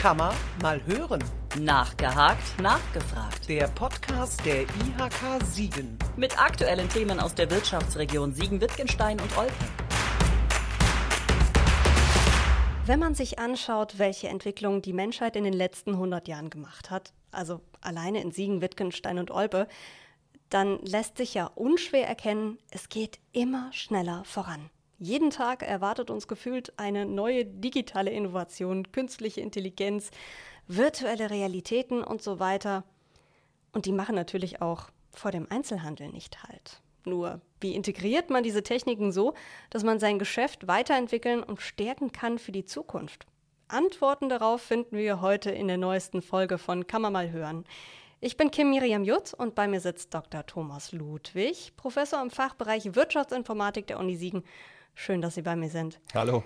Kann man mal hören. Nachgehakt, nachgefragt. Der Podcast der IHK Siegen. Mit aktuellen Themen aus der Wirtschaftsregion Siegen-Wittgenstein und Olpe. Wenn man sich anschaut, welche Entwicklung die Menschheit in den letzten 100 Jahren gemacht hat, also alleine in Siegen, Wittgenstein und Olpe, dann lässt sich ja unschwer erkennen, es geht immer schneller voran. Jeden Tag erwartet uns gefühlt eine neue digitale Innovation, künstliche Intelligenz, virtuelle Realitäten und so weiter. Und die machen natürlich auch vor dem Einzelhandel nicht halt. Nur, wie integriert man diese Techniken so, dass man sein Geschäft weiterentwickeln und stärken kann für die Zukunft? Antworten darauf finden wir heute in der neuesten Folge von Kann man mal hören. Ich bin Kim Miriam Jutz und bei mir sitzt Dr. Thomas Ludwig, Professor im Fachbereich Wirtschaftsinformatik der Uni Siegen. Schön, dass Sie bei mir sind. Hallo.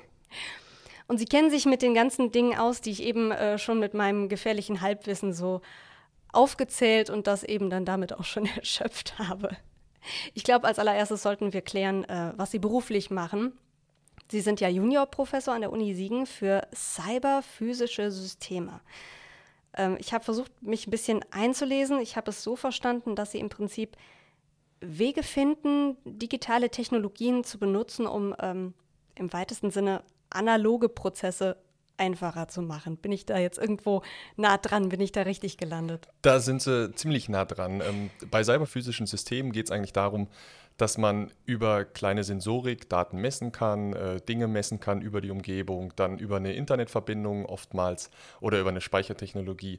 Und Sie kennen sich mit den ganzen Dingen aus, die ich eben äh, schon mit meinem gefährlichen Halbwissen so aufgezählt und das eben dann damit auch schon erschöpft habe. Ich glaube, als allererstes sollten wir klären, äh, was Sie beruflich machen. Sie sind ja Juniorprofessor an der Uni Siegen für cyberphysische Systeme. Ähm, ich habe versucht, mich ein bisschen einzulesen. Ich habe es so verstanden, dass Sie im Prinzip Wege finden, digitale Technologien zu benutzen, um ähm, im weitesten Sinne analoge Prozesse einfacher zu machen. Bin ich da jetzt irgendwo nah dran? Bin ich da richtig gelandet? Da sind sie ziemlich nah dran. Ähm, bei cyberphysischen Systemen geht es eigentlich darum, dass man über kleine Sensorik Daten messen kann, äh, Dinge messen kann über die Umgebung, dann über eine Internetverbindung oftmals oder über eine Speichertechnologie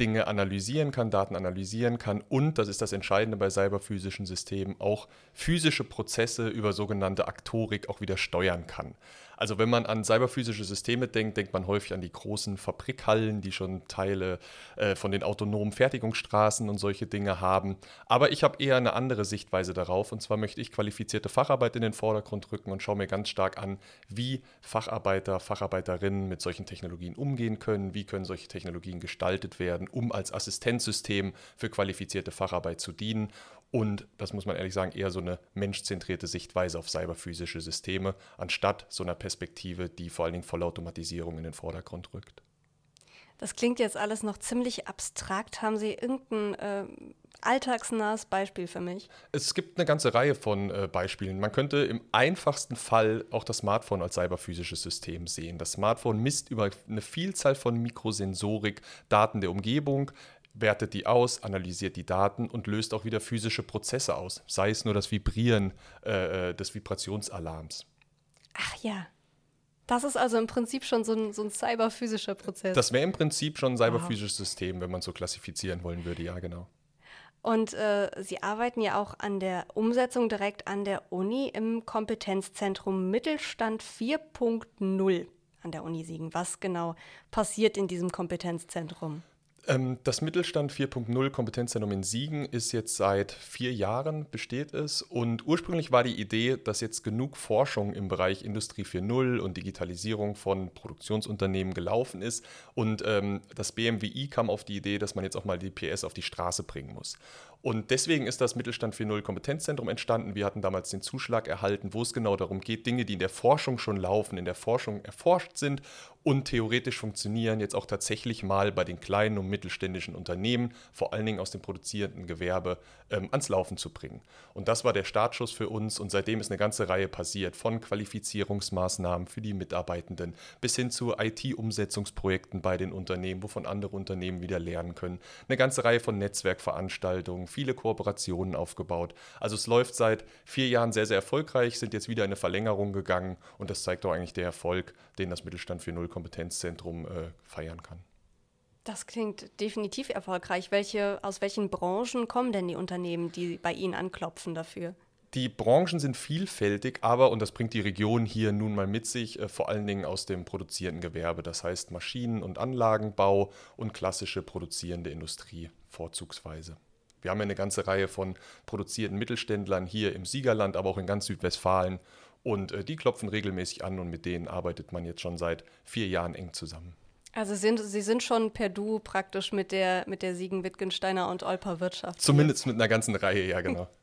Dinge analysieren kann, Daten analysieren kann und, das ist das Entscheidende bei cyberphysischen Systemen, auch physische Prozesse über sogenannte Aktorik auch wieder steuern kann. Also wenn man an cyberphysische Systeme denkt, denkt man häufig an die großen Fabrikhallen, die schon Teile äh, von den autonomen Fertigungsstraßen und solche Dinge haben. Aber ich habe eher eine andere Sichtweise darauf. Und zwar möchte ich qualifizierte Facharbeit in den Vordergrund rücken und schaue mir ganz stark an, wie Facharbeiter, Facharbeiterinnen mit solchen Technologien umgehen können, wie können solche Technologien gestaltet werden, um als Assistenzsystem für qualifizierte Facharbeit zu dienen und, das muss man ehrlich sagen, eher so eine menschzentrierte Sichtweise auf cyberphysische Systeme, anstatt so einer Perspektive, die vor allen Dingen Vollautomatisierung in den Vordergrund rückt. Das klingt jetzt alles noch ziemlich abstrakt. Haben Sie irgendein äh, alltagsnahes Beispiel für mich? Es gibt eine ganze Reihe von äh, Beispielen. Man könnte im einfachsten Fall auch das Smartphone als cyberphysisches System sehen. Das Smartphone misst über eine Vielzahl von Mikrosensorik Daten der Umgebung, wertet die aus, analysiert die Daten und löst auch wieder physische Prozesse aus, sei es nur das Vibrieren äh, äh, des Vibrationsalarms. Ach ja. Das ist also im Prinzip schon so ein, so ein cyberphysischer Prozess. Das wäre im Prinzip schon ein cyberphysisches System, wenn man so klassifizieren wollen würde, ja, genau. Und äh, Sie arbeiten ja auch an der Umsetzung direkt an der Uni im Kompetenzzentrum Mittelstand 4.0 an der Uni Siegen. Was genau passiert in diesem Kompetenzzentrum? Ähm, das Mittelstand 4.0 Kompetenzzentrum in Siegen ist jetzt seit vier Jahren besteht es und ursprünglich war die Idee, dass jetzt genug Forschung im Bereich Industrie 4.0 und Digitalisierung von Produktionsunternehmen gelaufen ist und ähm, das BMWI kam auf die Idee, dass man jetzt auch mal die PS auf die Straße bringen muss. Und deswegen ist das Mittelstand 4.0 Kompetenzzentrum entstanden. Wir hatten damals den Zuschlag erhalten, wo es genau darum geht, Dinge, die in der Forschung schon laufen, in der Forschung erforscht sind und theoretisch funktionieren, jetzt auch tatsächlich mal bei den kleinen und mittelständischen Unternehmen, vor allen Dingen aus dem produzierenden Gewerbe, ähm, ans Laufen zu bringen. Und das war der Startschuss für uns und seitdem ist eine ganze Reihe passiert, von Qualifizierungsmaßnahmen für die Mitarbeitenden bis hin zu IT-Umsetzungsprojekten bei den Unternehmen, wovon andere Unternehmen wieder lernen können. Eine ganze Reihe von Netzwerkveranstaltungen, viele Kooperationen aufgebaut. Also es läuft seit vier Jahren sehr, sehr erfolgreich, sind jetzt wieder in eine Verlängerung gegangen und das zeigt doch eigentlich der Erfolg, den das Mittelstand 4.0 Kompetenzzentrum äh, feiern kann. Das klingt definitiv erfolgreich. Welche, aus welchen Branchen kommen denn die Unternehmen, die bei Ihnen anklopfen dafür? Die Branchen sind vielfältig, aber, und das bringt die Region hier nun mal mit sich, äh, vor allen Dingen aus dem produzierenden Gewerbe, das heißt Maschinen- und Anlagenbau und klassische produzierende Industrie vorzugsweise. Wir haben ja eine ganze Reihe von produzierten Mittelständlern hier im Siegerland, aber auch in ganz Südwestfalen. Und äh, die klopfen regelmäßig an und mit denen arbeitet man jetzt schon seit vier Jahren eng zusammen. Also sind, Sie sind schon per Du praktisch mit der, mit der Siegen-Wittgensteiner und Olper Wirtschaft. Zumindest hier. mit einer ganzen Reihe, ja, genau.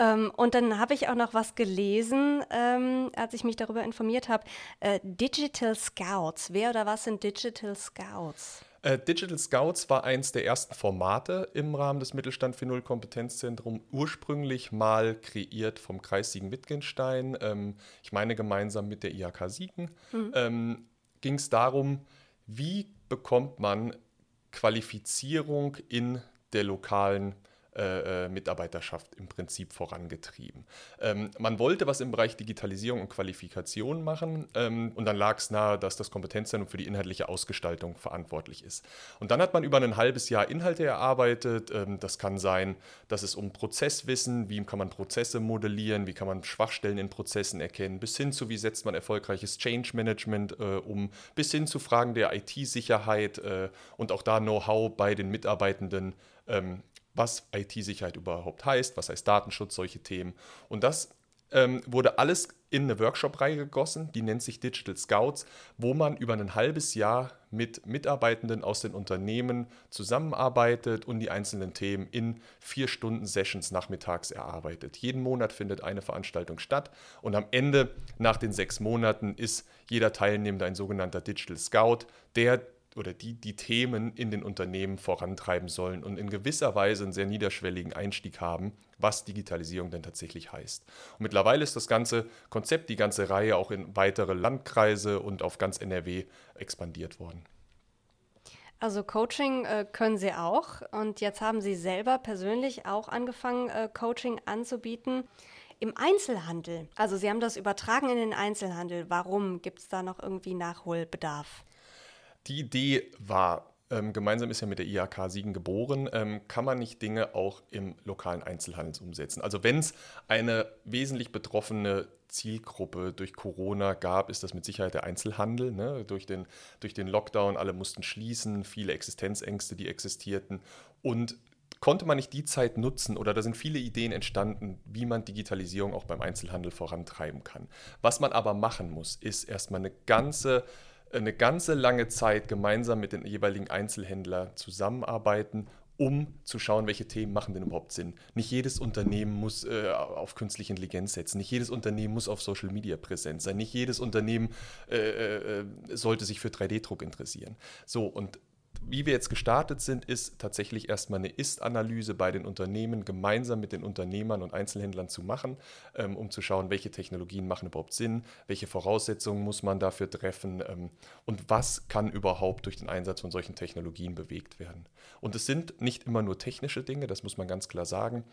Ähm, und dann habe ich auch noch was gelesen, ähm, als ich mich darüber informiert habe. Äh, Digital Scouts. Wer oder was sind Digital Scouts? Äh, Digital Scouts war eins der ersten Formate im Rahmen des Mittelstand 4.0 Kompetenzzentrum, ursprünglich mal kreiert vom Kreis Siegen-Wittgenstein, ähm, ich meine gemeinsam mit der IHK Siegen, mhm. ähm, ging es darum, wie bekommt man Qualifizierung in der lokalen äh, äh, Mitarbeiterschaft im Prinzip vorangetrieben. Ähm, man wollte was im Bereich Digitalisierung und Qualifikation machen ähm, und dann lag es nahe, dass das Kompetenzzentrum für die inhaltliche Ausgestaltung verantwortlich ist. Und dann hat man über ein halbes Jahr Inhalte erarbeitet. Ähm, das kann sein, dass es um Prozesswissen, wie kann man Prozesse modellieren, wie kann man Schwachstellen in Prozessen erkennen, bis hin zu, wie setzt man erfolgreiches Change Management äh, um, bis hin zu Fragen der IT-Sicherheit äh, und auch da Know-how bei den Mitarbeitenden ähm, was IT-Sicherheit überhaupt heißt, was heißt Datenschutz, solche Themen. Und das ähm, wurde alles in eine Workshop-Reihe gegossen, die nennt sich Digital Scouts, wo man über ein halbes Jahr mit Mitarbeitenden aus den Unternehmen zusammenarbeitet und die einzelnen Themen in vier Stunden Sessions nachmittags erarbeitet. Jeden Monat findet eine Veranstaltung statt und am Ende, nach den sechs Monaten, ist jeder Teilnehmende ein sogenannter Digital Scout, der oder die die Themen in den Unternehmen vorantreiben sollen und in gewisser Weise einen sehr niederschwelligen Einstieg haben, was Digitalisierung denn tatsächlich heißt. Und mittlerweile ist das ganze Konzept, die ganze Reihe auch in weitere Landkreise und auf ganz NRW expandiert worden. Also Coaching äh, können Sie auch und jetzt haben Sie selber persönlich auch angefangen, äh, Coaching anzubieten. Im Einzelhandel, also Sie haben das übertragen in den Einzelhandel. Warum gibt es da noch irgendwie Nachholbedarf? Die Idee war, ähm, gemeinsam ist ja mit der IHK Siegen geboren, ähm, kann man nicht Dinge auch im lokalen Einzelhandel umsetzen. Also wenn es eine wesentlich betroffene Zielgruppe durch Corona gab, ist das mit Sicherheit der Einzelhandel. Ne? Durch, den, durch den Lockdown, alle mussten schließen, viele Existenzängste, die existierten. Und konnte man nicht die Zeit nutzen oder da sind viele Ideen entstanden, wie man Digitalisierung auch beim Einzelhandel vorantreiben kann. Was man aber machen muss, ist erstmal eine ganze eine ganze lange Zeit gemeinsam mit den jeweiligen Einzelhändlern zusammenarbeiten, um zu schauen, welche Themen machen denn überhaupt Sinn. Nicht jedes Unternehmen muss äh, auf künstliche Intelligenz setzen, nicht jedes Unternehmen muss auf Social Media präsent sein, nicht jedes Unternehmen äh, äh, sollte sich für 3D-Druck interessieren. So, und wie wir jetzt gestartet sind, ist tatsächlich erstmal eine Ist-Analyse bei den Unternehmen gemeinsam mit den Unternehmern und Einzelhändlern zu machen, ähm, um zu schauen, welche Technologien machen überhaupt Sinn, welche Voraussetzungen muss man dafür treffen ähm, und was kann überhaupt durch den Einsatz von solchen Technologien bewegt werden. Und es sind nicht immer nur technische Dinge, das muss man ganz klar sagen.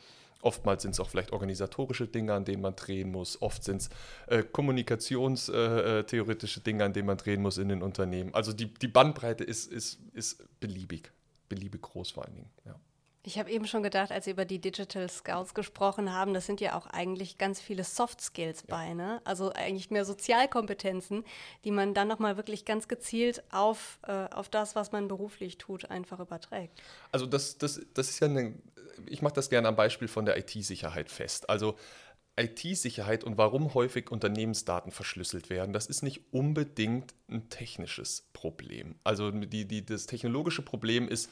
Oftmals sind es auch vielleicht organisatorische Dinge, an denen man drehen muss. Oft sind es äh, kommunikationstheoretische äh, Dinge, an denen man drehen muss in den Unternehmen. Also die, die Bandbreite ist, ist, ist beliebig, beliebig groß vor allen Dingen. Ja. Ich habe eben schon gedacht, als Sie über die Digital Scouts gesprochen haben, das sind ja auch eigentlich ganz viele Soft Skills ja. bei, ne? Also eigentlich mehr Sozialkompetenzen, die man dann nochmal wirklich ganz gezielt auf, äh, auf das, was man beruflich tut, einfach überträgt. Also das, das, das ist ja eine, ich mache das gerne am Beispiel von der IT-Sicherheit fest. Also IT-Sicherheit und warum häufig Unternehmensdaten verschlüsselt werden, das ist nicht unbedingt ein technisches Problem. Also die, die, das technologische Problem ist,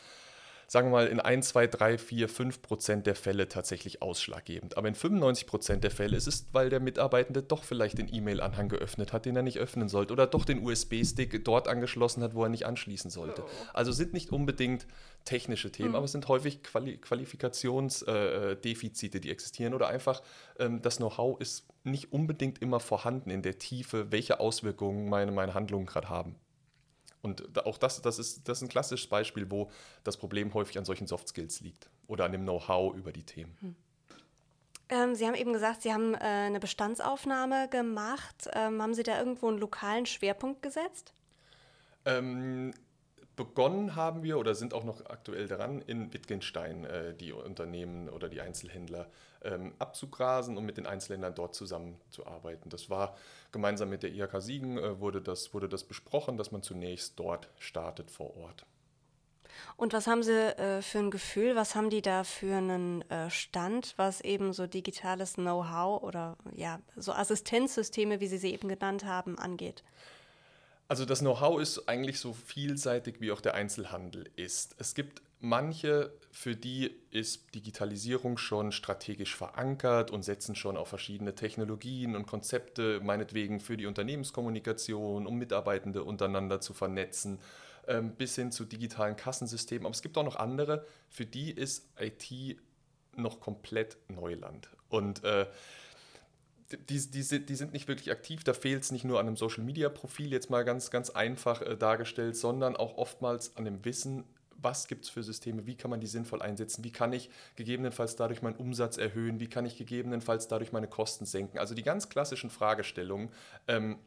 sagen wir mal, in 1, 2, 3, 4, 5 Prozent der Fälle tatsächlich ausschlaggebend. Aber in 95 Prozent der Fälle ist es, weil der Mitarbeitende doch vielleicht den E-Mail-Anhang geöffnet hat, den er nicht öffnen sollte, oder doch den USB-Stick dort angeschlossen hat, wo er nicht anschließen sollte. Also sind nicht unbedingt technische Themen, mhm. aber es sind häufig Quali Qualifikationsdefizite, äh, die existieren oder einfach ähm, das Know-how ist nicht unbedingt immer vorhanden in der Tiefe, welche Auswirkungen meine, meine Handlungen gerade haben. Und auch das, das, ist, das ist ein klassisches Beispiel, wo das Problem häufig an solchen Soft Skills liegt oder an dem Know-how über die Themen. Hm. Ähm, Sie haben eben gesagt, Sie haben äh, eine Bestandsaufnahme gemacht. Ähm, haben Sie da irgendwo einen lokalen Schwerpunkt gesetzt? Ähm, begonnen haben wir oder sind auch noch aktuell daran, in Wittgenstein äh, die Unternehmen oder die Einzelhändler ähm, abzugrasen und mit den Einzelhändlern dort zusammenzuarbeiten. Das war gemeinsam mit der IHK Siegen, äh, wurde, das, wurde das besprochen, dass man zunächst dort startet vor Ort. Und was haben Sie äh, für ein Gefühl, was haben die da für einen äh, Stand, was eben so digitales Know-how oder ja, so Assistenzsysteme, wie Sie sie eben genannt haben, angeht? Also das Know-how ist eigentlich so vielseitig, wie auch der Einzelhandel ist. Es gibt manche, für die ist Digitalisierung schon strategisch verankert und setzen schon auf verschiedene Technologien und Konzepte, meinetwegen für die Unternehmenskommunikation, um Mitarbeitende untereinander zu vernetzen, ähm, bis hin zu digitalen Kassensystemen. Aber es gibt auch noch andere, für die ist IT noch komplett Neuland. Und äh, die, die, die, sind nicht wirklich aktiv. Da fehlt es nicht nur an einem Social-Media-Profil, jetzt mal ganz, ganz einfach äh, dargestellt, sondern auch oftmals an dem Wissen, was gibt es für Systeme, wie kann man die sinnvoll einsetzen, wie kann ich gegebenenfalls dadurch meinen Umsatz erhöhen, wie kann ich gegebenenfalls dadurch meine Kosten senken. Also die ganz klassischen Fragestellungen ähm,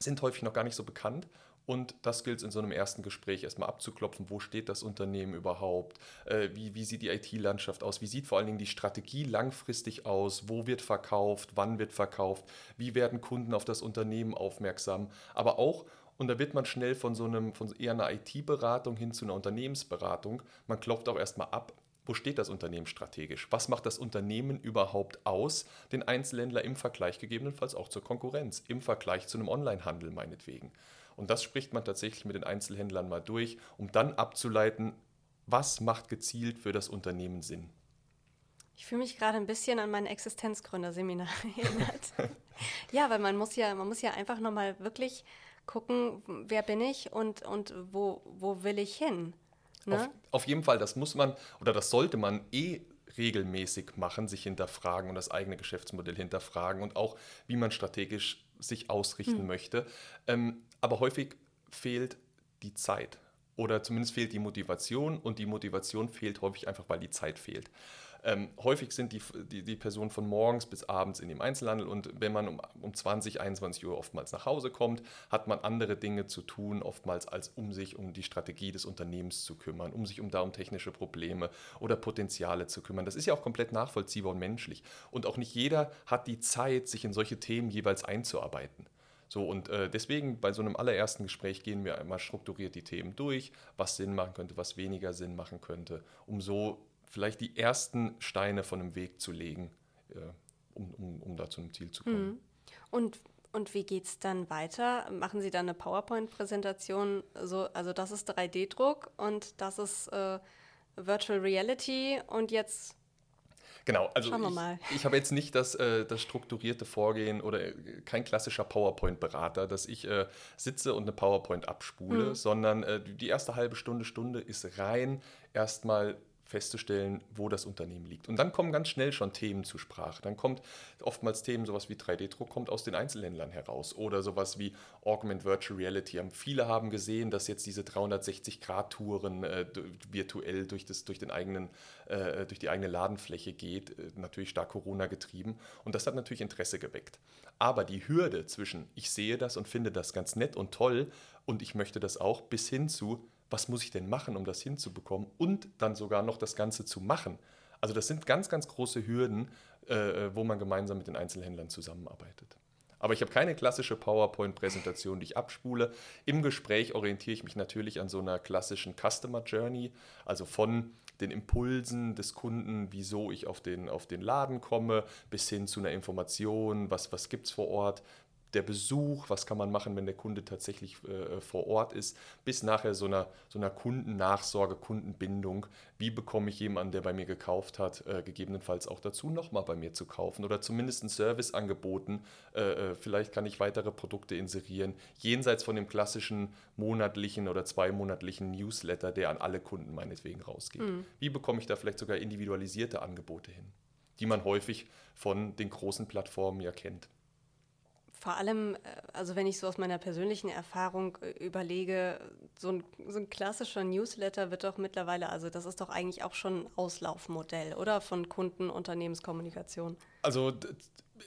sind häufig noch gar nicht so bekannt und das gilt es in so einem ersten Gespräch erstmal abzuklopfen. Wo steht das Unternehmen überhaupt? Äh, wie, wie sieht die IT-Landschaft aus? Wie sieht vor allen Dingen die Strategie langfristig aus? Wo wird verkauft? Wann wird verkauft? Wie werden Kunden auf das Unternehmen aufmerksam? Aber auch, und da wird man schnell von so einem, von eher einer IT-Beratung hin zu einer Unternehmensberatung. Man klopft auch erstmal ab, wo steht das Unternehmen strategisch? Was macht das Unternehmen überhaupt aus, den Einzelhändler im Vergleich gegebenenfalls auch zur Konkurrenz, im Vergleich zu einem Onlinehandel meinetwegen? Und das spricht man tatsächlich mit den Einzelhändlern mal durch, um dann abzuleiten, was macht gezielt für das Unternehmen Sinn. Ich fühle mich gerade ein bisschen an mein Existenzgründerseminar erinnert. ja, weil man muss ja, man muss ja einfach nochmal wirklich gucken, wer bin ich und, und wo, wo will ich hin. Ne? Auf, auf jeden Fall, das muss man oder das sollte man eh regelmäßig machen, sich hinterfragen und das eigene Geschäftsmodell hinterfragen und auch, wie man strategisch sich ausrichten hm. möchte. Ähm, aber häufig fehlt die Zeit oder zumindest fehlt die Motivation und die Motivation fehlt häufig einfach, weil die Zeit fehlt. Ähm, häufig sind die, die, die, Personen von morgens bis abends in dem Einzelhandel und wenn man um, um 20, 21 Uhr oftmals nach Hause kommt, hat man andere Dinge zu tun, oftmals als um sich um die Strategie des Unternehmens zu kümmern, um sich um da um technische Probleme oder Potenziale zu kümmern. Das ist ja auch komplett nachvollziehbar und menschlich. Und auch nicht jeder hat die Zeit, sich in solche Themen jeweils einzuarbeiten. So, und äh, deswegen bei so einem allerersten Gespräch gehen wir einmal strukturiert die Themen durch, was Sinn machen könnte, was weniger Sinn machen könnte, um so vielleicht die ersten Steine von einem Weg zu legen, äh, um, um, um da zu einem Ziel zu kommen. Mhm. Und und wie es dann weiter? Machen Sie dann eine PowerPoint-Präsentation? So, also das ist 3D-Druck und das ist äh, Virtual Reality und jetzt Genau, also ich, ich habe jetzt nicht das, äh, das strukturierte Vorgehen oder äh, kein klassischer PowerPoint-Berater, dass ich äh, sitze und eine PowerPoint abspule, mhm. sondern äh, die erste halbe Stunde, Stunde ist rein erstmal festzustellen, wo das Unternehmen liegt. Und dann kommen ganz schnell schon Themen zur Sprache. Dann kommt oftmals Themen, sowas wie 3D-Druck kommt aus den Einzelhändlern heraus oder sowas wie Augment Virtual Reality. Viele haben gesehen, dass jetzt diese 360-Grad-Touren äh, virtuell durch, das, durch, den eigenen, äh, durch die eigene Ladenfläche geht, äh, natürlich stark Corona getrieben. Und das hat natürlich Interesse geweckt. Aber die Hürde zwischen ich sehe das und finde das ganz nett und toll und ich möchte das auch bis hin zu was muss ich denn machen, um das hinzubekommen und dann sogar noch das Ganze zu machen. Also das sind ganz, ganz große Hürden, äh, wo man gemeinsam mit den Einzelhändlern zusammenarbeitet. Aber ich habe keine klassische PowerPoint-Präsentation, die ich abspule. Im Gespräch orientiere ich mich natürlich an so einer klassischen Customer Journey, also von den Impulsen des Kunden, wieso ich auf den, auf den Laden komme, bis hin zu einer Information, was, was gibt es vor Ort, der Besuch, was kann man machen, wenn der Kunde tatsächlich äh, vor Ort ist, bis nachher so einer, so einer Kundennachsorge, Kundenbindung. Wie bekomme ich jemanden, der bei mir gekauft hat, äh, gegebenenfalls auch dazu, nochmal bei mir zu kaufen oder zumindest ein Service angeboten. Äh, äh, vielleicht kann ich weitere Produkte inserieren, jenseits von dem klassischen monatlichen oder zweimonatlichen Newsletter, der an alle Kunden meinetwegen rausgeht. Mhm. Wie bekomme ich da vielleicht sogar individualisierte Angebote hin, die man häufig von den großen Plattformen ja kennt vor allem, äh, also wenn ich so aus meiner persönlichen Erfahrung äh, überlege, so ein, so ein, klassischer Newsletter wird doch mittlerweile, also das ist doch eigentlich auch schon ein Auslaufmodell, oder? Von Kunden-Unternehmenskommunikation. Also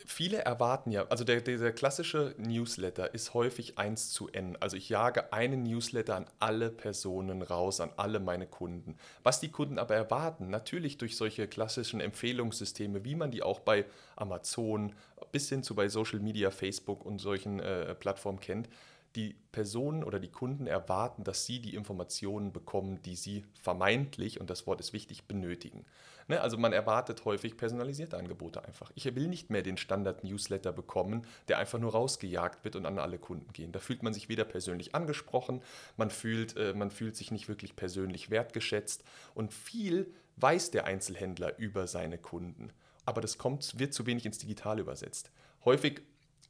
viele erwarten ja, also der, der, der, klassische Newsletter ist häufig 1 zu N. Also ich jage einen Newsletter an alle Personen raus, an alle meine Kunden. Was die Kunden aber erwarten, natürlich durch solche klassischen Empfehlungssysteme, wie man die auch bei Amazon bis hin zu bei Social Media, Facebook und solchen äh, Plattformen kennt, die Personen oder die Kunden erwarten, dass sie die Informationen bekommen, die sie vermeintlich, und das Wort ist wichtig, benötigen. Ne? Also man erwartet häufig personalisierte Angebote einfach. Ich will nicht mehr den Standard-Newsletter bekommen, der einfach nur rausgejagt wird und an alle Kunden gehen. Da fühlt man sich weder persönlich angesprochen, man fühlt, äh, man fühlt sich nicht wirklich persönlich wertgeschätzt und viel weiß der Einzelhändler über seine Kunden. Aber das kommt, wird zu wenig ins Digitale übersetzt. Häufig,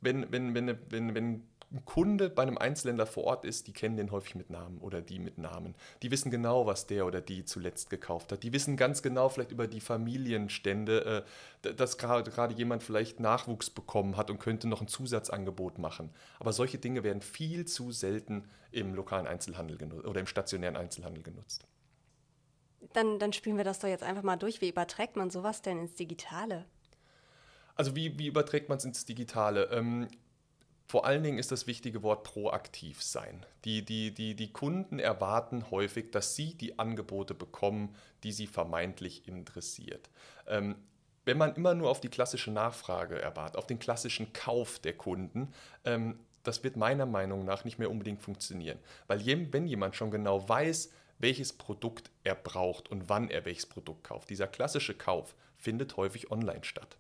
wenn, wenn, wenn, wenn, wenn ein Kunde bei einem Einzelhändler vor Ort ist, die kennen den häufig mit Namen oder die mit Namen. Die wissen genau, was der oder die zuletzt gekauft hat. Die wissen ganz genau vielleicht über die Familienstände, äh, dass gerade jemand vielleicht Nachwuchs bekommen hat und könnte noch ein Zusatzangebot machen. Aber solche Dinge werden viel zu selten im lokalen Einzelhandel oder im stationären Einzelhandel genutzt. Dann, dann spielen wir das doch jetzt einfach mal durch. Wie überträgt man sowas denn ins Digitale? Also wie, wie überträgt man es ins Digitale? Ähm, vor allen Dingen ist das wichtige Wort proaktiv sein. Die, die, die, die Kunden erwarten häufig, dass sie die Angebote bekommen, die sie vermeintlich interessiert. Ähm, wenn man immer nur auf die klassische Nachfrage erwartet, auf den klassischen Kauf der Kunden, ähm, das wird meiner Meinung nach nicht mehr unbedingt funktionieren. Weil wenn jemand schon genau weiß, welches Produkt er braucht und wann er welches Produkt kauft, dieser klassische Kauf findet häufig online statt.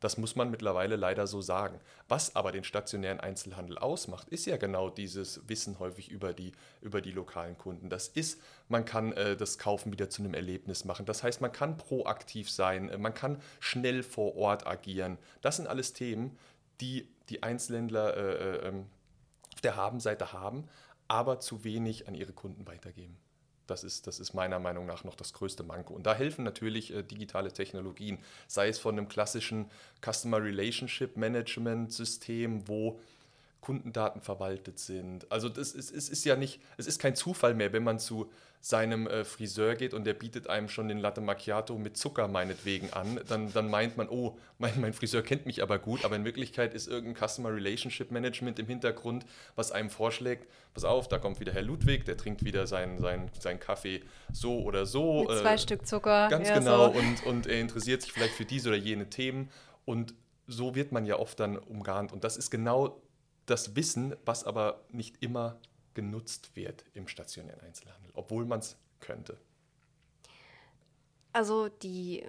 Das muss man mittlerweile leider so sagen. Was aber den stationären Einzelhandel ausmacht, ist ja genau dieses Wissen häufig über die, über die lokalen Kunden. Das ist, man kann äh, das Kaufen wieder zu einem Erlebnis machen. Das heißt, man kann proaktiv sein, äh, man kann schnell vor Ort agieren. Das sind alles Themen, die die Einzelhändler äh, äh, ähm, auf der Habenseite haben, aber zu wenig an ihre Kunden weitergeben. Das ist, das ist meiner Meinung nach noch das größte Manko. Und da helfen natürlich äh, digitale Technologien, sei es von einem klassischen Customer Relationship Management System, wo Kundendaten verwaltet sind. Also das ist, es ist ja nicht, es ist kein Zufall mehr, wenn man zu seinem äh, Friseur geht und der bietet einem schon den Latte Macchiato mit Zucker meinetwegen an, dann, dann meint man, oh, mein, mein Friseur kennt mich aber gut, aber in Wirklichkeit ist irgendein Customer Relationship Management im Hintergrund, was einem vorschlägt, pass auf, da kommt wieder Herr Ludwig, der trinkt wieder seinen sein, sein Kaffee so oder so. Mit zwei äh, Stück Zucker. Ganz ja, genau so. und, und er interessiert sich vielleicht für diese oder jene Themen und so wird man ja oft dann umgarnt und das ist genau das Wissen, was aber nicht immer genutzt wird im stationären Einzelhandel, obwohl man es könnte. Also die,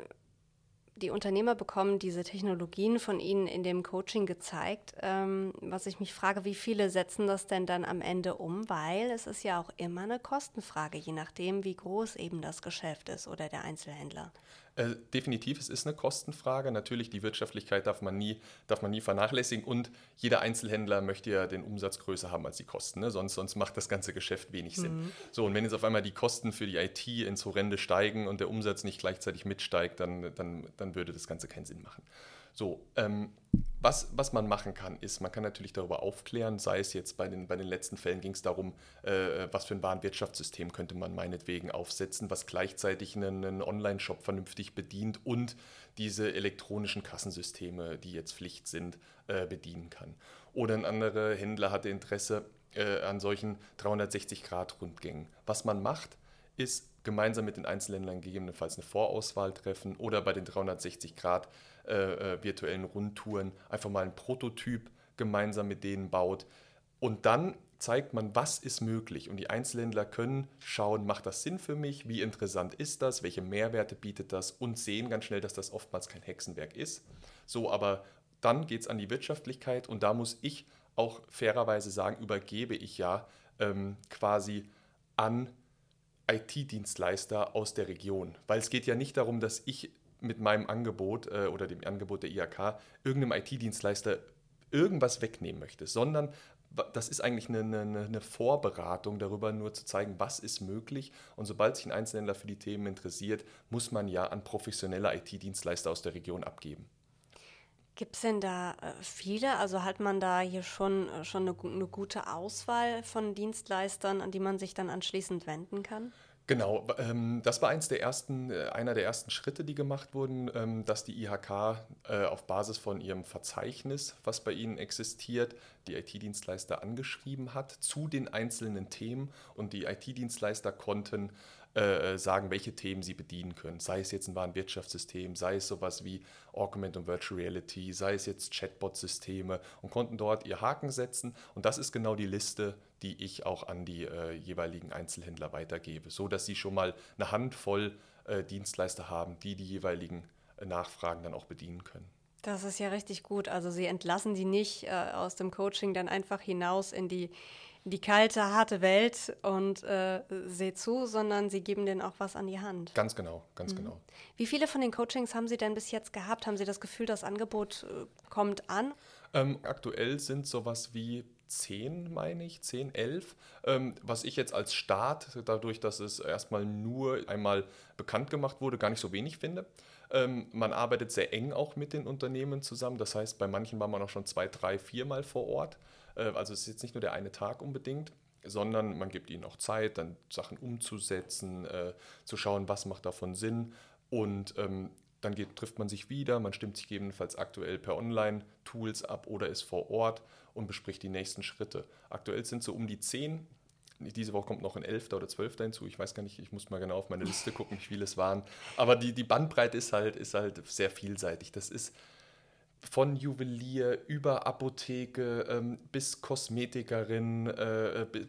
die Unternehmer bekommen diese Technologien von Ihnen in dem Coaching gezeigt. Ähm, was ich mich frage, wie viele setzen das denn dann am Ende um? Weil es ist ja auch immer eine Kostenfrage, je nachdem, wie groß eben das Geschäft ist oder der Einzelhändler. Äh, definitiv, es ist eine Kostenfrage. Natürlich, die Wirtschaftlichkeit darf man nie, darf man nie vernachlässigen und jeder Einzelhändler möchte ja den Umsatz größer haben als die Kosten. Ne? Sonst, sonst macht das ganze Geschäft wenig Sinn. Mhm. So, und wenn jetzt auf einmal die Kosten für die IT ins Horrende steigen und der Umsatz nicht gleichzeitig mitsteigt, dann, dann, dann würde das Ganze keinen Sinn machen. So, ähm, was, was man machen kann, ist, man kann natürlich darüber aufklären, sei es jetzt bei den, bei den letzten Fällen ging es darum, äh, was für ein Warenwirtschaftssystem könnte man meinetwegen aufsetzen, was gleichzeitig einen, einen Online-Shop vernünftig bedient und diese elektronischen Kassensysteme, die jetzt Pflicht sind, äh, bedienen kann. Oder ein anderer Händler hatte Interesse äh, an solchen 360-Grad-Rundgängen. Was man macht, ist gemeinsam mit den Einzelhändlern gegebenenfalls eine Vorauswahl treffen oder bei den 360 Grad äh, äh, virtuellen Rundtouren einfach mal ein Prototyp gemeinsam mit denen baut. Und dann zeigt man, was ist möglich. Und die Einzelhändler können schauen, macht das Sinn für mich, wie interessant ist das, welche Mehrwerte bietet das und sehen ganz schnell, dass das oftmals kein Hexenwerk ist. So, aber dann geht es an die Wirtschaftlichkeit und da muss ich auch fairerweise sagen, übergebe ich ja ähm, quasi an IT-Dienstleister aus der Region. Weil es geht ja nicht darum, dass ich mit meinem Angebot äh, oder dem Angebot der IHK irgendeinem IT-Dienstleister irgendwas wegnehmen möchte, sondern das ist eigentlich eine, eine, eine, Vorberatung darüber, nur zu zeigen, was ist möglich. Und sobald sich ein Einzelhändler für die Themen interessiert, muss man ja an professionelle IT-Dienstleister aus der Region abgeben. Gibt es denn da äh, viele? Also hat man da hier schon, äh, schon eine, eine gute Auswahl von Dienstleistern, an die man sich dann anschließend wenden kann? Genau, ähm, das war eins der ersten, äh, einer der ersten Schritte, die gemacht wurden, ähm, dass die IHK äh, auf Basis von ihrem Verzeichnis, was bei ihnen existiert, die IT-Dienstleister angeschrieben hat zu den einzelnen Themen. Und die IT-Dienstleister konnten äh, sagen, welche Themen sie bedienen können. Sei es jetzt ein Warenwirtschaftssystem, sei es sowas wie Augment und Virtual Reality, sei es jetzt Chatbot-Systeme und konnten dort ihr Haken setzen. Und das ist genau die Liste, die ich auch an die äh, jeweiligen Einzelhändler weitergebe, so dass sie schon mal eine Handvoll äh, Dienstleister haben, die die jeweiligen äh, Nachfragen dann auch bedienen können. Das ist ja richtig gut. Also Sie entlassen die nicht äh, aus dem Coaching dann einfach hinaus in die die kalte, harte Welt und äh, seht zu, sondern sie geben denen auch was an die Hand. Ganz genau, ganz mhm. genau. Wie viele von den Coachings haben Sie denn bis jetzt gehabt? Haben Sie das Gefühl, das Angebot äh, kommt an? Ähm, aktuell sind sowas wie zehn, meine ich, zehn, elf. Ähm, was ich jetzt als Start, dadurch, dass es erstmal nur einmal bekannt gemacht wurde, gar nicht so wenig finde. Ähm, man arbeitet sehr eng auch mit den Unternehmen zusammen. Das heißt, bei manchen war man auch schon zwei, drei, viermal vor Ort. Äh, also es ist jetzt nicht nur der eine Tag unbedingt, sondern man gibt ihnen auch Zeit, dann Sachen umzusetzen, äh, zu schauen, was macht davon Sinn. Und ähm, dann geht, trifft man sich wieder, man stimmt sich gegebenenfalls aktuell per Online-Tools ab oder ist vor Ort und bespricht die nächsten Schritte. Aktuell sind so um die zehn. Diese Woche kommt noch ein Elfter oder Zwölfter hinzu. Ich weiß gar nicht, ich muss mal genau auf meine Liste gucken, wie viele es waren. Aber die, die Bandbreite ist halt, ist halt sehr vielseitig. Das ist von Juwelier über Apotheke ähm, bis Kosmetikerin, äh, äh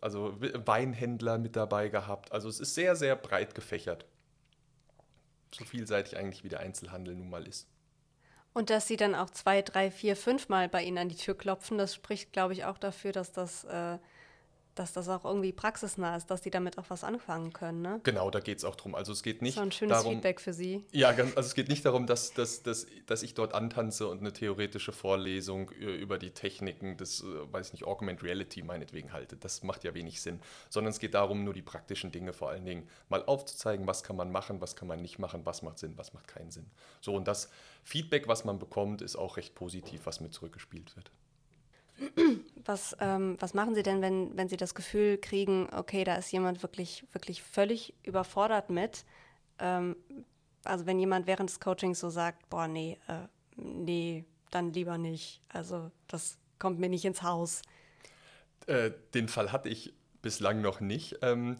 also Weinhändler mit dabei gehabt. Also es ist sehr, sehr breit gefächert. So vielseitig eigentlich wie der Einzelhandel nun mal ist. Und dass sie dann auch zwei, drei, vier, fünf Mal bei Ihnen an die Tür klopfen, das spricht, glaube ich, auch dafür, dass das äh, dass das auch irgendwie praxisnah ist, dass die damit auch was anfangen können. Ne? Genau, da geht es auch drum. Also es geht nicht so ein schönes darum, Feedback für Sie. Ja, also es geht nicht darum, dass, dass, dass, dass ich dort antanze und eine theoretische Vorlesung über die Techniken des, äh, weiß ich nicht, Augment Reality meinetwegen halte. Das macht ja wenig Sinn. Sondern es geht darum, nur die praktischen Dinge vor allen Dingen mal aufzuzeigen, was kann man machen, was kann man nicht machen, was macht Sinn, was macht keinen Sinn. So, und das Feedback, was man bekommt, ist auch recht positiv, was mir zurückgespielt wird. Was, ähm, was machen Sie denn, wenn, wenn Sie das Gefühl kriegen, okay, da ist jemand wirklich, wirklich völlig überfordert mit? Ähm, also wenn jemand während des Coachings so sagt, boah, nee, äh, nee, dann lieber nicht. Also das kommt mir nicht ins Haus. Äh, den Fall hatte ich bislang noch nicht. Ähm,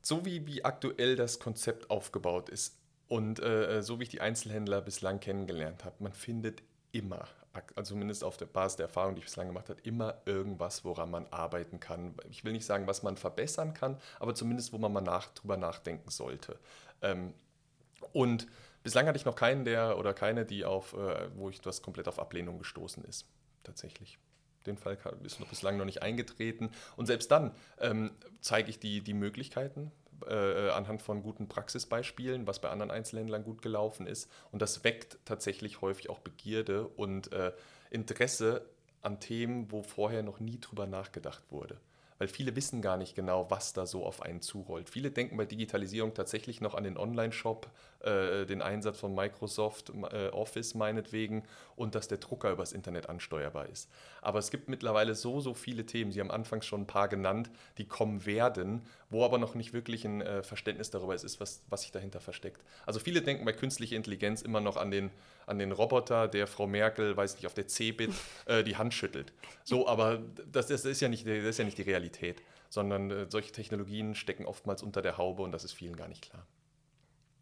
so wie, wie aktuell das Konzept aufgebaut ist und äh, so wie ich die Einzelhändler bislang kennengelernt habe, man findet immer also zumindest auf der Basis der Erfahrung, die ich bislang gemacht habe, immer irgendwas, woran man arbeiten kann. Ich will nicht sagen, was man verbessern kann, aber zumindest, wo man mal nach, drüber nachdenken sollte. Ähm, und bislang hatte ich noch keinen, der oder keine, die auf, äh, wo ich das komplett auf Ablehnung gestoßen ist. Tatsächlich. Den Fall ist noch bislang noch nicht eingetreten. Und selbst dann ähm, zeige ich die, die Möglichkeiten, äh, anhand von guten Praxisbeispielen, was bei anderen Einzelhändlern gut gelaufen ist. Und das weckt tatsächlich häufig auch Begierde und äh, Interesse an Themen, wo vorher noch nie drüber nachgedacht wurde weil viele wissen gar nicht genau, was da so auf einen zurollt. Viele denken bei Digitalisierung tatsächlich noch an den Online-Shop, äh, den Einsatz von Microsoft äh, Office meinetwegen und dass der Drucker übers Internet ansteuerbar ist. Aber es gibt mittlerweile so, so viele Themen, Sie haben anfangs schon ein paar genannt, die kommen werden, wo aber noch nicht wirklich ein äh, Verständnis darüber ist, was, was sich dahinter versteckt. Also viele denken bei künstlicher Intelligenz immer noch an den, an den Roboter, der Frau Merkel, weiß nicht, auf der C-Bit äh, die Hand schüttelt. So, aber das, das, ist ja nicht, das ist ja nicht die Realität. Realität, sondern äh, solche Technologien stecken oftmals unter der Haube und das ist vielen gar nicht klar.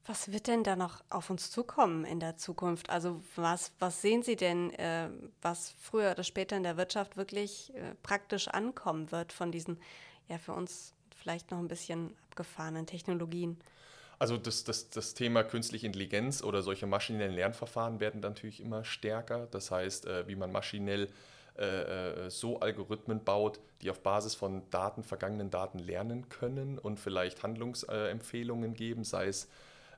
Was wird denn da noch auf uns zukommen in der Zukunft? Also was, was sehen Sie denn, äh, was früher oder später in der Wirtschaft wirklich äh, praktisch ankommen wird von diesen, ja für uns vielleicht noch ein bisschen abgefahrenen Technologien? Also das, das, das Thema künstliche Intelligenz oder solche maschinellen Lernverfahren werden natürlich immer stärker. Das heißt, äh, wie man maschinell äh, äh, so Algorithmen baut, die auf Basis von Daten, vergangenen Daten lernen können und vielleicht Handlungsempfehlungen geben, sei es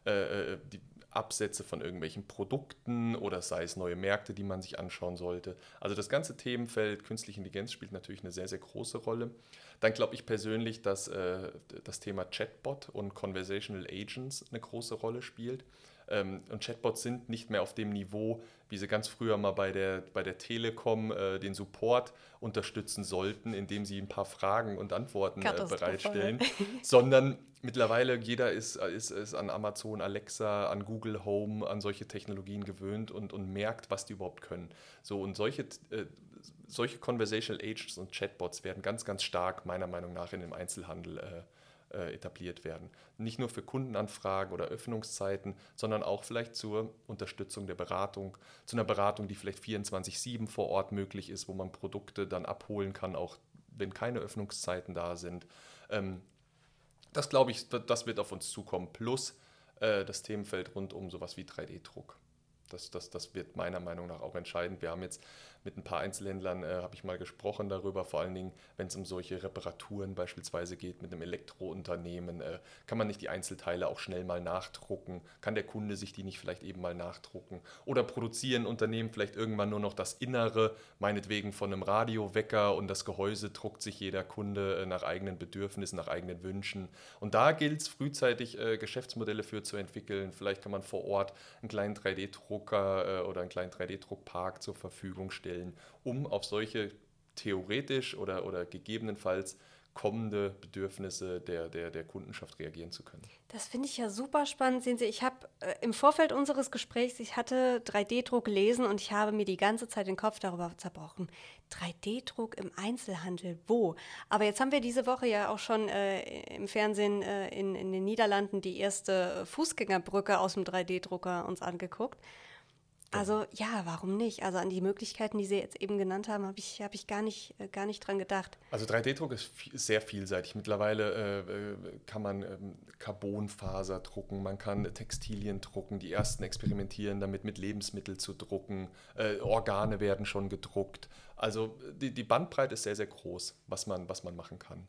die Absätze von irgendwelchen Produkten oder sei es neue Märkte, die man sich anschauen sollte. Also das ganze Themenfeld künstliche Intelligenz spielt natürlich eine sehr, sehr große Rolle. Dann glaube ich persönlich, dass äh, das Thema Chatbot und Conversational Agents eine große Rolle spielt. Ähm, und Chatbots sind nicht mehr auf dem Niveau, wie sie ganz früher mal bei der, bei der Telekom äh, den Support unterstützen sollten, indem sie ein paar Fragen und Antworten äh, bereitstellen, sondern mittlerweile jeder ist, ist, ist an Amazon Alexa, an Google Home, an solche Technologien gewöhnt und, und merkt, was die überhaupt können. So und solche, äh, solche Conversational Agents und Chatbots werden ganz, ganz stark meiner Meinung nach in dem Einzelhandel äh, äh, etabliert werden. Nicht nur für Kundenanfragen oder Öffnungszeiten, sondern auch vielleicht zur Unterstützung der Beratung, zu einer Beratung, die vielleicht 24-7 vor Ort möglich ist, wo man Produkte dann abholen kann, auch wenn keine Öffnungszeiten da sind. Ähm, das glaube ich, das wird auf uns zukommen. Plus äh, das Themenfeld rund um sowas wie 3D-Druck. Das, das, das wird meiner Meinung nach auch entscheidend. Wir haben jetzt mit ein paar Einzelhändlern, äh, habe ich mal gesprochen darüber, vor allen Dingen, wenn es um solche Reparaturen beispielsweise geht mit einem Elektrounternehmen, äh, kann man nicht die Einzelteile auch schnell mal nachdrucken? Kann der Kunde sich die nicht vielleicht eben mal nachdrucken? Oder produzieren Unternehmen vielleicht irgendwann nur noch das Innere, meinetwegen von einem Radiowecker und das Gehäuse druckt sich jeder Kunde äh, nach eigenen Bedürfnissen, nach eigenen Wünschen. Und da gilt es frühzeitig, äh, Geschäftsmodelle für zu entwickeln. Vielleicht kann man vor Ort einen kleinen 3D-Drucker äh, oder einen kleinen 3D-Druckpark zur Verfügung stellen stellen, um auf solche theoretisch oder, oder gegebenenfalls kommende Bedürfnisse der, der, der Kundenschaft reagieren zu können. Das finde ich ja super spannend. Sehen Sie, ich habe äh, im Vorfeld unseres Gesprächs, ich hatte 3D-Druck gelesen und ich habe mir die ganze Zeit den Kopf darüber zerbrochen. 3D-Druck im Einzelhandel, wo? Aber jetzt haben wir diese Woche ja auch schon äh, im Fernsehen äh, in, in den Niederlanden die erste Fußgängerbrücke aus dem 3D-Drucker uns angeguckt. Also ja, warum nicht? Also an die Möglichkeiten, die Sie jetzt eben genannt haben, habe ich, hab ich gar, nicht, äh, gar nicht dran gedacht. Also 3D-Druck ist sehr vielseitig. Mittlerweile äh, äh, kann man ähm, Carbonfaser drucken, man kann Textilien drucken, die ersten experimentieren damit mit Lebensmitteln zu drucken, äh, Organe werden schon gedruckt. Also die, die Bandbreite ist sehr, sehr groß, was man, was man machen kann.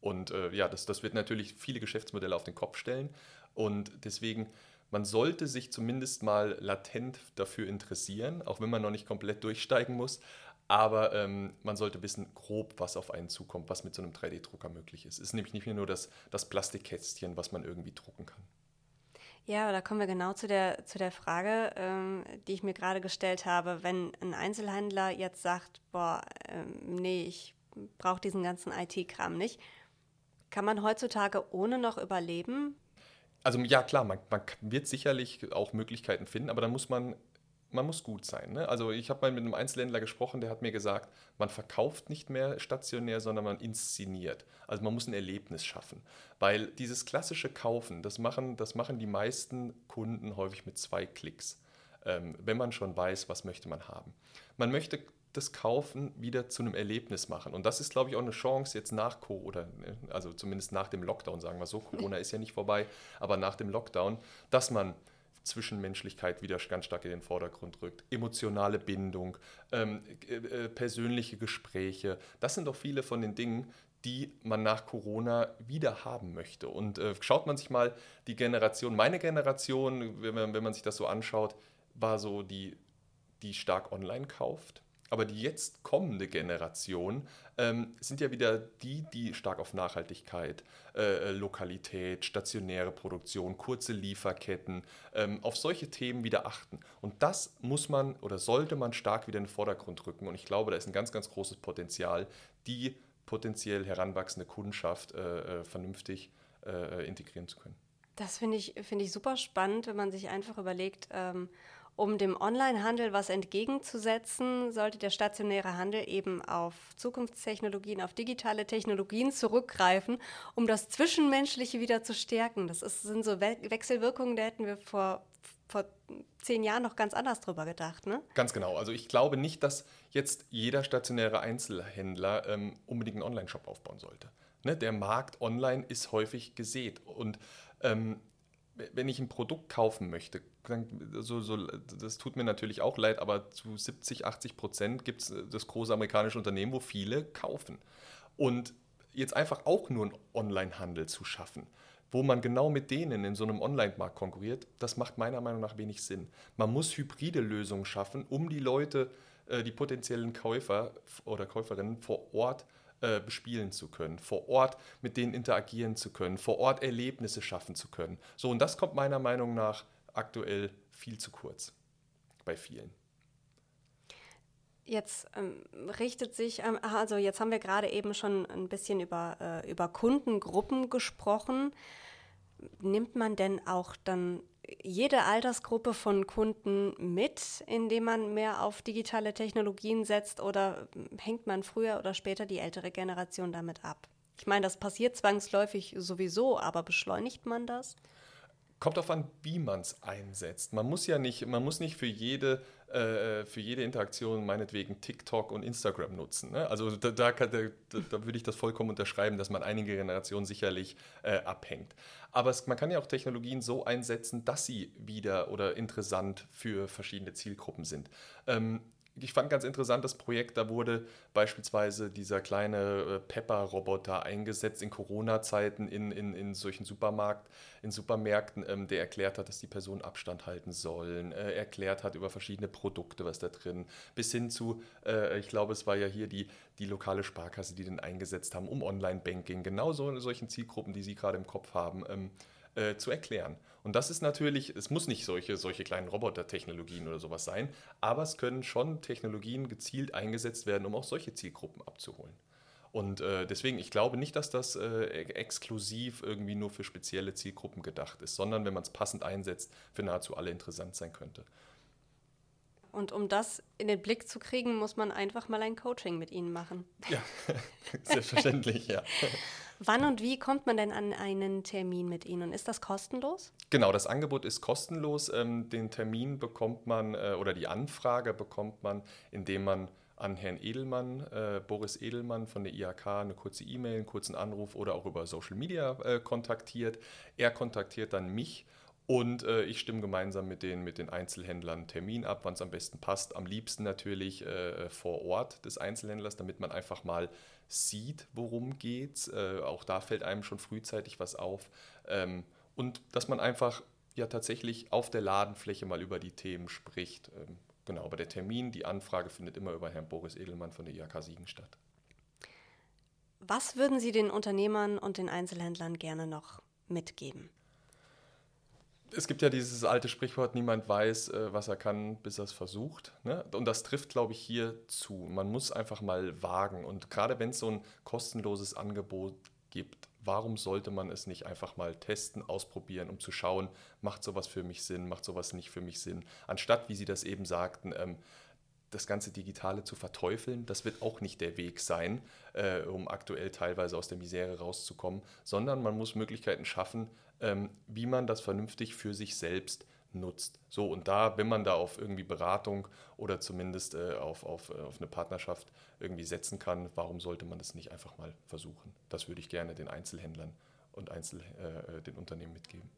Und äh, ja, das, das wird natürlich viele Geschäftsmodelle auf den Kopf stellen. Und deswegen man sollte sich zumindest mal latent dafür interessieren, auch wenn man noch nicht komplett durchsteigen muss. Aber ähm, man sollte wissen, grob, was auf einen zukommt, was mit so einem 3D-Drucker möglich ist. Es ist nämlich nicht nur das, das Plastikkästchen, was man irgendwie drucken kann. Ja, da kommen wir genau zu der, zu der Frage, ähm, die ich mir gerade gestellt habe. Wenn ein Einzelhändler jetzt sagt, boah, ähm, nee, ich brauche diesen ganzen IT-Kram nicht, kann man heutzutage ohne noch überleben? Also ja klar, man, man wird sicherlich auch Möglichkeiten finden, aber dann muss man, man muss gut sein. Ne? Also ich habe mal mit einem Einzelhändler gesprochen, der hat mir gesagt, man verkauft nicht mehr stationär, sondern man inszeniert. Also man muss ein Erlebnis schaffen. Weil dieses klassische Kaufen, das machen, das machen die meisten Kunden häufig mit zwei Klicks. Ähm, wenn man schon weiß, was möchte man haben. Man möchte das Kaufen wieder zu einem Erlebnis machen. Und das ist, glaube ich, auch eine Chance jetzt nach Corona, oder ne, also zumindest nach dem Lockdown, sagen wir so. Corona ist ja nicht vorbei, aber nach dem Lockdown, dass man Zwischenmenschlichkeit wieder ganz stark in den Vordergrund rückt. Emotionale Bindung, ähm, äh, äh, persönliche Gespräche. Das sind doch viele von den Dingen, die man nach Corona wieder haben möchte. Und äh, schaut man sich mal die Generation, meine Generation, wenn man, wenn man sich das so anschaut, war so die, die stark online kauft aber die jetzt kommende Generation ähm, sind ja wieder die, die stark auf Nachhaltigkeit, äh, äh, Lokalität, stationäre Produktion, kurze Lieferketten, ähm, auf solche Themen wieder achten. Und das muss man oder sollte man stark wieder in den Vordergrund rücken. Und ich glaube, da ist ein ganz, ganz großes Potenzial, die potenziell heranwachsende Kundschaft äh, äh vernünftig äh, integrieren zu können. Das finde ich, find ich super spannend, wenn man sich einfach überlegt, ähm, um dem Onlinehandel was entgegenzusetzen, sollte der stationäre Handel eben auf Zukunftstechnologien, auf digitale Technologien zurückgreifen, um das Zwischenmenschliche wieder zu stärken. Das ist, sind so We Wechselwirkungen, da hätten wir vor, vor zehn Jahren noch ganz anders drüber gedacht. Ne? Ganz genau. Also ich glaube nicht, dass jetzt jeder stationäre Einzelhändler ähm, unbedingt einen Online-Shop aufbauen sollte. Ne? Der Markt online ist häufig gesät und ähm, wenn ich ein Produkt kaufen möchte, so, so, das tut mir natürlich auch leid, aber zu 70, 80 Prozent gibt es äh, das große amerikanische Unternehmen, wo viele kaufen. Und jetzt einfach auch nur einen Online-Handel zu schaffen, wo man genau mit denen in so einem Online-Markt konkurriert, das macht meiner Meinung nach wenig Sinn. Man muss hybride Lösungen schaffen, um die Leute, äh, die potenziellen Käufer oder Käuferinnen vor Ort äh, bespielen zu können, vor Ort mit denen interagieren zu können, vor Ort Erlebnisse schaffen zu können. So, und das kommt meiner Meinung nach aktuell viel zu kurz bei vielen. Jetzt ähm, richtet sich, ähm, also jetzt haben wir gerade eben schon ein bisschen über, äh, über Kundengruppen gesprochen. Nimmt man denn auch dann jede Altersgruppe von Kunden mit, indem man mehr auf digitale Technologien setzt oder hängt man früher oder später die ältere Generation damit ab? Ich meine, das passiert zwangsläufig sowieso, aber beschleunigt man das? Kommt darauf an, wie man es einsetzt. Man muss ja nicht, man muss nicht für jede, äh, für jede Interaktion meinetwegen TikTok und Instagram nutzen. Ne? Also da, da, da, da, würde ich das vollkommen unterschreiben, dass man einige Generationen sicherlich äh, abhängt. Aber es, man kann ja auch Technologien so einsetzen, dass sie wieder oder interessant für verschiedene Zielgruppen sind. Ähm, ich fand ganz interessant das Projekt, da wurde beispielsweise dieser kleine äh, Pepper-Roboter eingesetzt in Corona-Zeiten in, in, in solchen Supermarkt, in Supermärkten, ähm, der erklärt hat, dass die Personen Abstand halten sollen, äh, erklärt hat über verschiedene Produkte, was da drin, bis hin zu, äh, ich glaube, es war ja hier die, die lokale Sparkasse, die den eingesetzt haben, um Online-Banking, genau so in solchen Zielgruppen, die Sie gerade im Kopf haben. Ähm, äh, zu erklären. Und das ist natürlich, es muss nicht solche, solche kleinen Roboter-Technologien oder sowas sein, aber es können schon Technologien gezielt eingesetzt werden, um auch solche Zielgruppen abzuholen. Und äh, deswegen, ich glaube nicht, dass das äh, exklusiv irgendwie nur für spezielle Zielgruppen gedacht ist, sondern wenn man es passend einsetzt, für nahezu alle interessant sein könnte. Und um das in den Blick zu kriegen, muss man einfach mal ein Coaching mit Ihnen machen. Ja, selbstverständlich, ja. Wann und wie kommt man denn an einen Termin mit Ihnen? Ist das kostenlos? Genau, das Angebot ist kostenlos. Ähm, den Termin bekommt man äh, oder die Anfrage bekommt man, indem man an Herrn Edelmann, äh, Boris Edelmann von der IHK, eine kurze E-Mail, einen kurzen Anruf oder auch über Social Media äh, kontaktiert. Er kontaktiert dann mich und äh, ich stimme gemeinsam mit den, mit den Einzelhändlern einen Termin ab, wann es am besten passt. Am liebsten natürlich äh, vor Ort des Einzelhändlers, damit man einfach mal sieht, worum geht äh, Auch da fällt einem schon frühzeitig was auf. Ähm, und dass man einfach ja tatsächlich auf der Ladenfläche mal über die Themen spricht. Ähm, genau, aber der Termin, die Anfrage findet immer über Herrn Boris Edelmann von der IHK Siegen statt. Was würden Sie den Unternehmern und den Einzelhändlern gerne noch mitgeben? Es gibt ja dieses alte Sprichwort, niemand weiß, äh, was er kann, bis er es versucht. Ne? Und das trifft, glaube ich, hier zu. Man muss einfach mal wagen. Und gerade wenn es so ein kostenloses Angebot gibt, warum sollte man es nicht einfach mal testen, ausprobieren, um zu schauen, macht sowas für mich Sinn, macht sowas nicht für mich Sinn. Anstatt, wie Sie das eben sagten, ähm, das ganze Digitale zu verteufeln, das wird auch nicht der Weg sein, äh, um aktuell teilweise aus der Misere rauszukommen, sondern man muss Möglichkeiten schaffen, ähm, wie man das vernünftig für sich selbst nutzt. So, und da, wenn man da auf irgendwie Beratung oder zumindest äh, auf, auf, äh, auf eine Partnerschaft irgendwie setzen kann, warum sollte man das nicht einfach mal versuchen? Das würde ich gerne den Einzelhändlern und Einzel, äh, äh den Unternehmen mitgeben.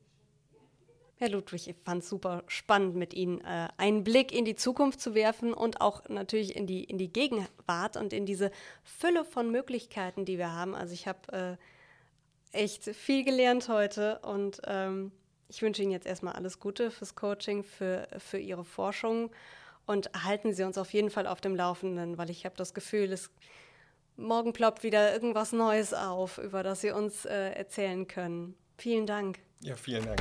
Herr Ludwig, ich fand es super spannend, mit Ihnen äh, einen Blick in die Zukunft zu werfen und auch natürlich in die, in die Gegenwart und in diese Fülle von Möglichkeiten, die wir haben. Also ich habe äh, echt viel gelernt heute und ähm, ich wünsche Ihnen jetzt erstmal alles Gute fürs Coaching, für, für Ihre Forschung und halten Sie uns auf jeden Fall auf dem Laufenden, weil ich habe das Gefühl, es morgen ploppt wieder irgendwas Neues auf, über das Sie uns äh, erzählen können. Vielen Dank. Ja, vielen Dank.